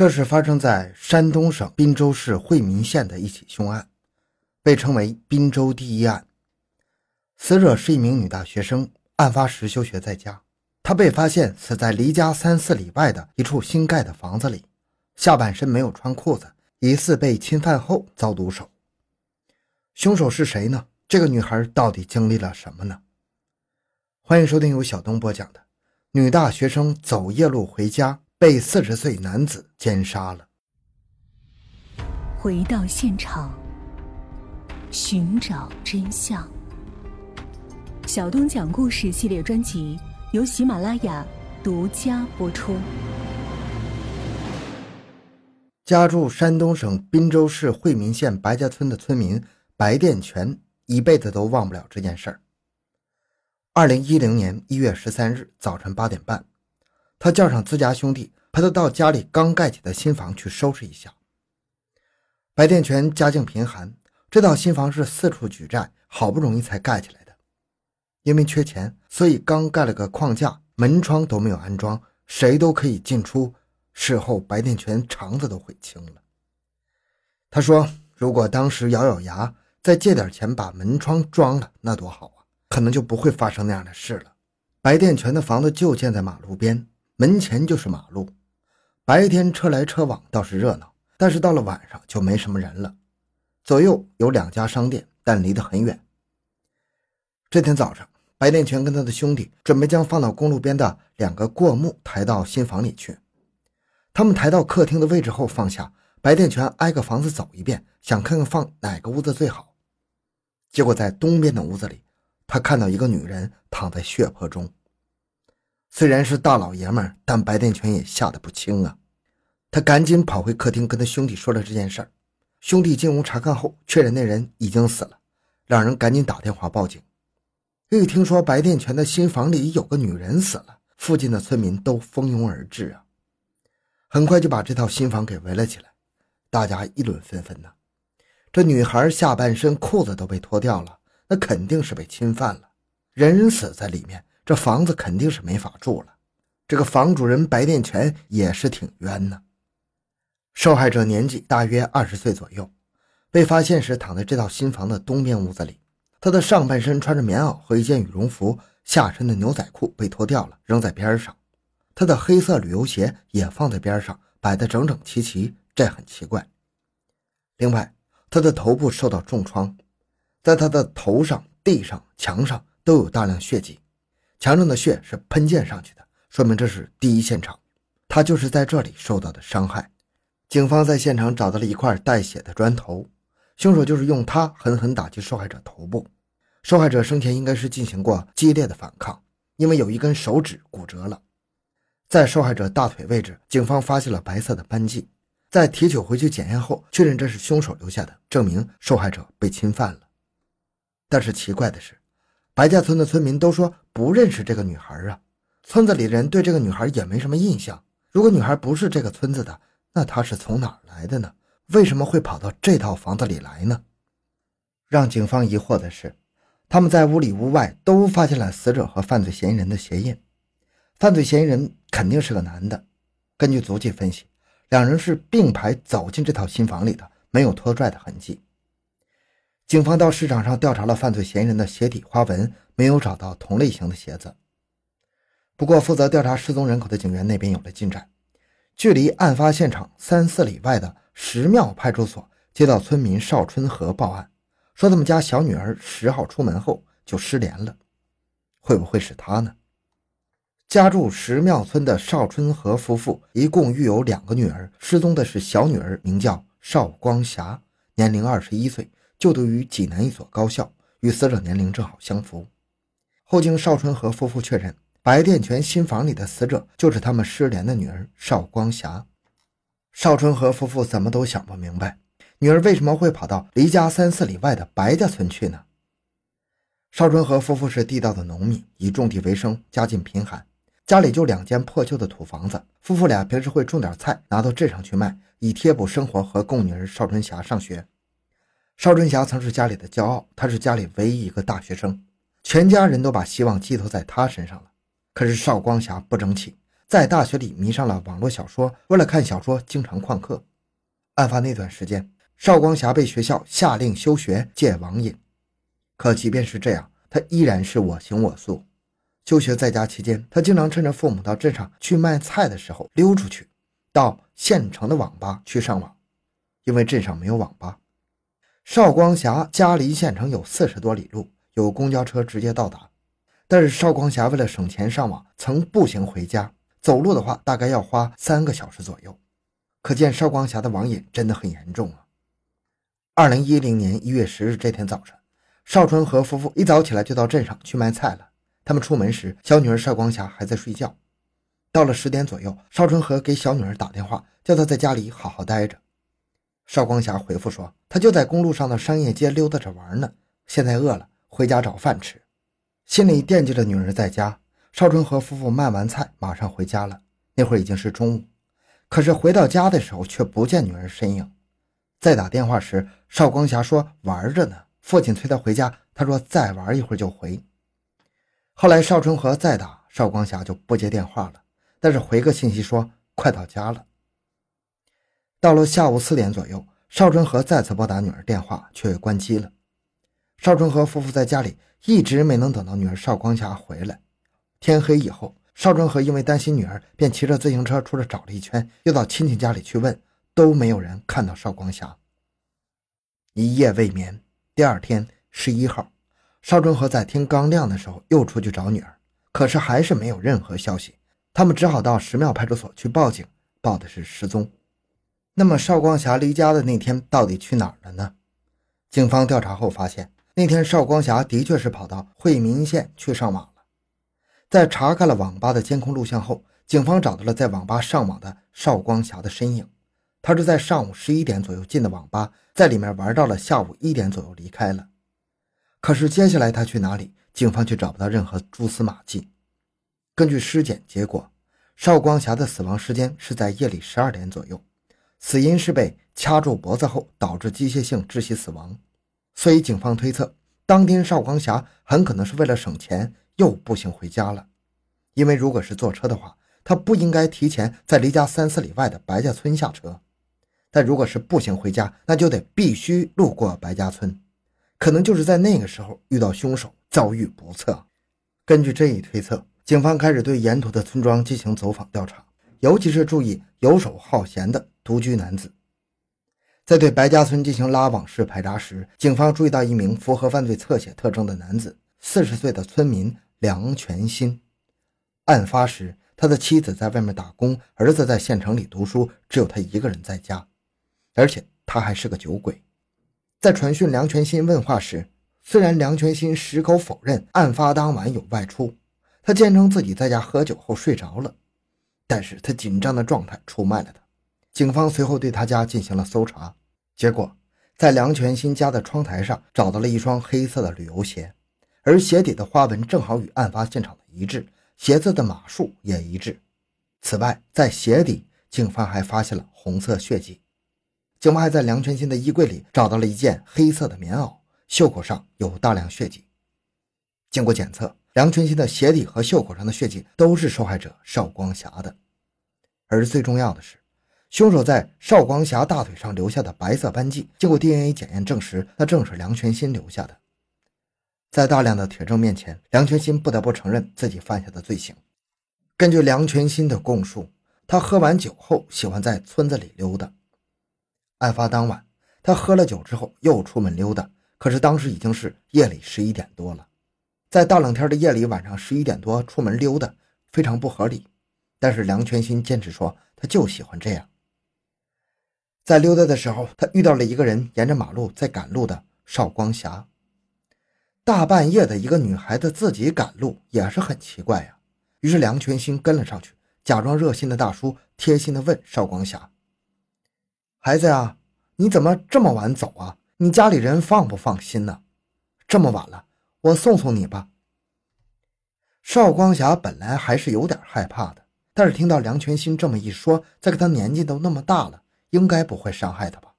这是发生在山东省滨州市惠民县的一起凶案，被称为“滨州第一案”。死者是一名女大学生，案发时休学在家。她被发现死在离家三四里外的一处新盖的房子里，下半身没有穿裤子，疑似被侵犯后遭毒手。凶手是谁呢？这个女孩到底经历了什么呢？欢迎收听由小东播讲的《女大学生走夜路回家》。被四十岁男子奸杀了。回到现场，寻找真相。小东讲故事系列专辑由喜马拉雅独家播出。家住山东省滨州市惠民县白家村的村民白殿全，一辈子都忘不了这件事儿。二零一零年一月十三日早晨八点半。他叫上自家兄弟，陪他到家里刚盖起的新房去收拾一下。白殿全家境贫寒，这套新房是四处举债，好不容易才盖起来的。因为缺钱，所以刚盖了个框架，门窗都没有安装，谁都可以进出。事后，白殿全肠子都悔青了。他说：“如果当时咬咬牙，再借点钱把门窗装了，那多好啊，可能就不会发生那样的事了。”白殿全的房子就建在马路边。门前就是马路，白天车来车往倒是热闹，但是到了晚上就没什么人了。左右有两家商店，但离得很远。这天早上，白殿全跟他的兄弟准备将放到公路边的两个过木抬到新房里去。他们抬到客厅的位置后放下，白殿全挨个房子走一遍，想看看放哪个屋子最好。结果在东边的屋子里，他看到一个女人躺在血泊中。虽然是大老爷们儿，但白殿全也吓得不轻啊！他赶紧跑回客厅，跟他兄弟说了这件事儿。兄弟进屋查看后，确认那人已经死了。两人赶紧打电话报警。一听说白殿全的新房里有个女人死了，附近的村民都蜂拥而至啊！很快就把这套新房给围了起来，大家议论纷纷呢。这女孩下半身裤子都被脱掉了，那肯定是被侵犯了，人死在里面。这房子肯定是没法住了，这个房主人白殿全也是挺冤呢。受害者年纪大约二十岁左右，被发现时躺在这套新房的东边屋子里，他的上半身穿着棉袄和一件羽绒服，下身的牛仔裤被脱掉了，扔在边上，他的黑色旅游鞋也放在边上，摆得整整齐齐，这很奇怪。另外，他的头部受到重创，在他的头上、地上、墙上都有大量血迹。墙上的血是喷溅上去的，说明这是第一现场，他就是在这里受到的伤害。警方在现场找到了一块带血的砖头，凶手就是用它狠狠打击受害者头部。受害者生前应该是进行过激烈的反抗，因为有一根手指骨折了。在受害者大腿位置，警方发现了白色的斑迹，在提取回去检验后，确认这是凶手留下的，证明受害者被侵犯了。但是奇怪的是。白家村的村民都说不认识这个女孩啊，村子里的人对这个女孩也没什么印象。如果女孩不是这个村子的，那她是从哪儿来的呢？为什么会跑到这套房子里来呢？让警方疑惑的是，他们在屋里屋外都发现了死者和犯罪嫌疑人的鞋印，犯罪嫌疑人肯定是个男的。根据足迹分析，两人是并排走进这套新房里的，没有拖拽的痕迹。警方到市场上调查了犯罪嫌疑人的鞋底花纹，没有找到同类型的鞋子。不过，负责调查失踪人口的警员那边有了进展。距离案发现场三四里外的石庙派出所接到村民邵春和报案，说他们家小女儿十号出门后就失联了。会不会是他呢？家住石庙村的邵春和夫妇一共育有两个女儿，失踪的是小女儿，名叫邵光霞，年龄二十一岁。就读于济南一所高校，与死者年龄正好相符。后经邵春和夫妇确认，白殿泉新房里的死者就是他们失联的女儿邵光霞。邵春和夫妇怎么都想不明白，女儿为什么会跑到离家三四里外的白家村去呢？邵春和夫妇是地道的农民，以种地为生，家境贫寒，家里就两间破旧的土房子。夫妇俩平时会种点菜，拿到镇上去卖，以贴补生活和供女儿邵春霞上学。邵春霞曾是家里的骄傲，她是家里唯一一个大学生，全家人都把希望寄托在她身上了。可是邵光霞不争气，在大学里迷上了网络小说，为了看小说经常旷课。案发那段时间，邵光霞被学校下令休学戒网瘾。可即便是这样，他依然是我行我素。休学在家期间，他经常趁着父母到镇上去卖菜的时候溜出去，到县城的网吧去上网，因为镇上没有网吧。邵光霞家离县城有四十多里路，有公交车直接到达。但是邵光霞为了省钱上网，曾步行回家。走路的话，大概要花三个小时左右。可见邵光霞的网瘾真的很严重啊。二零一零年一月十日这天早晨，邵春和夫妇一早起来就到镇上去卖菜了。他们出门时，小女儿邵光霞还在睡觉。到了十点左右，邵春和给小女儿打电话，叫她在家里好好待着。邵光霞回复说：“她就在公路上的商业街溜达着玩呢，现在饿了，回家找饭吃。”心里惦记着女儿在家，邵春和夫妇卖完菜马上回家了。那会儿已经是中午，可是回到家的时候却不见女儿身影。再打电话时，邵光霞说玩着呢。父亲催他回家，他说再玩一会儿就回。后来邵春和再打，邵光霞就不接电话了，但是回个信息说快到家了。到了下午四点左右，邵春和再次拨打女儿电话，却关机了。邵春和夫妇在家里。一直没能等到女儿邵光霞回来。天黑以后，邵春和因为担心女儿，便骑着自行车出来找了一圈，又到亲戚家里去问，都没有人看到邵光霞。一夜未眠。第二天十一号，邵春和在天刚亮的时候又出去找女儿，可是还是没有任何消息。他们只好到石庙派出所去报警，报的是失踪。那么邵光霞离家的那天到底去哪儿了呢？警方调查后发现。那天，邵光霞的确是跑到惠民县去上网了。在查看了网吧的监控录像后，警方找到了在网吧上网的邵光霞的身影。他是在上午十一点左右进的网吧，在里面玩到了下午一点左右离开了。可是接下来他去哪里，警方却找不到任何蛛丝马迹。根据尸检结果，邵光霞的死亡时间是在夜里十二点左右，死因是被掐住脖子后导致机械性窒息死亡。所以，警方推测，当天邵光霞很可能是为了省钱又步行回家了。因为如果是坐车的话，他不应该提前在离家三四里外的白家村下车。但如果是步行回家，那就得必须路过白家村。可能就是在那个时候遇到凶手，遭遇不测。根据这一推测，警方开始对沿途的村庄进行走访调查，尤其是注意游手好闲的独居男子。在对白家村进行拉网式排查时，警方注意到一名符合犯罪侧写特征的男子，四十岁的村民梁全新。案发时，他的妻子在外面打工，儿子在县城里读书，只有他一个人在家，而且他还是个酒鬼。在传讯梁全新问话时，虽然梁全新矢口否认案发当晚有外出，他坚称自己在家喝酒后睡着了，但是他紧张的状态出卖了他。警方随后对他家进行了搜查。结果，在梁全新家的窗台上找到了一双黑色的旅游鞋，而鞋底的花纹正好与案发现场的一致，鞋子的码数也一致。此外，在鞋底，警方还发现了红色血迹。警方还在梁全新的衣柜里找到了一件黑色的棉袄，袖口上有大量血迹。经过检测，梁全新的鞋底和袖口上的血迹都是受害者邵光霞的。而最重要的是。凶手在邵光霞大腿上留下的白色斑迹，经过 DNA 检验证实，那正是梁全新留下的。在大量的铁证面前，梁全新不得不承认自己犯下的罪行。根据梁全新的供述，他喝完酒后喜欢在村子里溜达。案发当晚，他喝了酒之后又出门溜达，可是当时已经是夜里十一点多了。在大冷天的夜里，晚上十一点多出门溜达，非常不合理。但是梁全新坚持说，他就喜欢这样。在溜达的时候，他遇到了一个人沿着马路在赶路的邵光霞。大半夜的一个女孩子自己赶路也是很奇怪呀。于是梁全新跟了上去，假装热心的大叔，贴心的问邵光霞：“孩子呀，你怎么这么晚走啊？你家里人放不放心呢？这么晚了，我送送你吧。”邵光霞本来还是有点害怕的，但是听到梁全新这么一说，再看他年纪都那么大了。应该不会伤害他吧？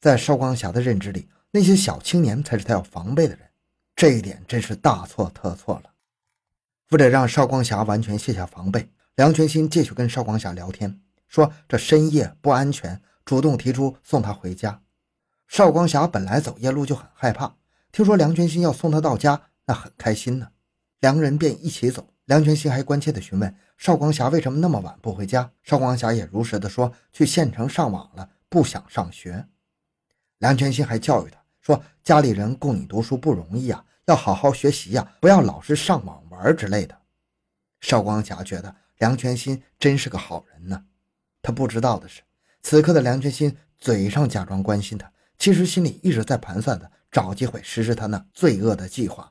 在邵光霞的认知里，那些小青年才是他要防备的人，这一点真是大错特错了。为了让邵光霞完全卸下防备，梁全新继续跟邵光霞聊天，说这深夜不安全，主动提出送他回家。邵光霞本来走夜路就很害怕，听说梁全新要送他到家，那很开心呢。两个人便一起走。梁全新还关切地询问邵光霞为什么那么晚不回家。邵光霞也如实的说去县城上网了，不想上学。梁全新还教育他说：“家里人供你读书不容易啊，要好好学习呀，不要老是上网玩之类的。”邵光霞觉得梁全新真是个好人呢。他不知道的是，此刻的梁全新嘴上假装关心他，其实心里一直在盘算着找机会实施他那罪恶的计划。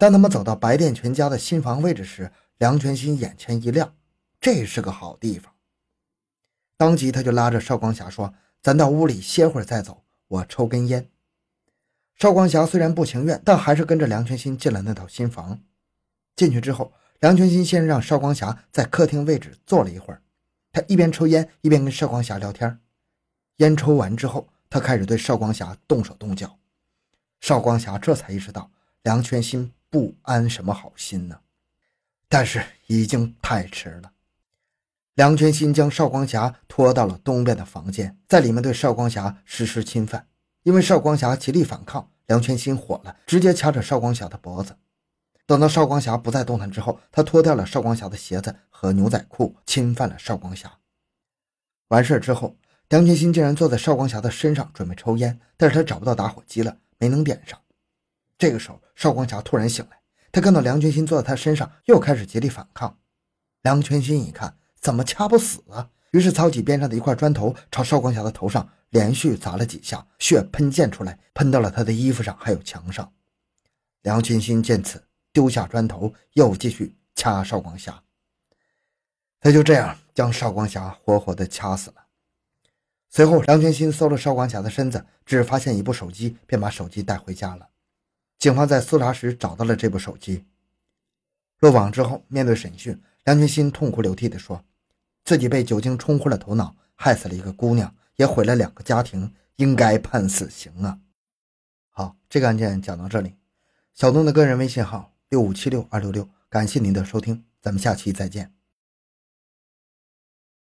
当他们走到白殿全家的新房位置时，梁全新眼前一亮，这是个好地方。当即他就拉着邵光霞说：“咱到屋里歇会儿再走，我抽根烟。”邵光霞虽然不情愿，但还是跟着梁全新进了那套新房。进去之后，梁全新先让邵光霞在客厅位置坐了一会儿，他一边抽烟一边跟邵光霞聊天。烟抽完之后，他开始对邵光霞动手动脚。邵光霞这才意识到梁全新。不安什么好心呢？但是已经太迟了。梁全新将邵光霞拖到了东边的房间，在里面对邵光霞实施侵犯。因为邵光霞极力反抗，梁全新火了，直接掐着邵光霞的脖子。等到邵光霞不再动弹之后，他脱掉了邵光霞的鞋子和牛仔裤，侵犯了邵光霞。完事之后，梁全新竟然坐在邵光霞的身上准备抽烟，但是他找不到打火机了，没能点上。这个时候，邵光霞突然醒来，他看到梁全新坐在他身上，又开始极力反抗。梁全新一看，怎么掐不死啊？于是操起边上的一块砖头，朝邵光霞的头上连续砸了几下，血喷溅出来，喷到了他的衣服上，还有墙上。梁全新见此，丢下砖头，又继续掐邵光霞。他就这样将邵光霞活活的掐死了。随后，梁全新搜了邵光霞的身子，只发现一部手机，便把手机带回家了。警方在搜查时找到了这部手机。落网之后，面对审讯，梁全新痛哭流涕地说：“自己被酒精冲昏了头脑，害死了一个姑娘，也毁了两个家庭，应该判死刑啊！”好，这个案件讲到这里。小东的个人微信号六五七六二六六，感谢您的收听，咱们下期再见。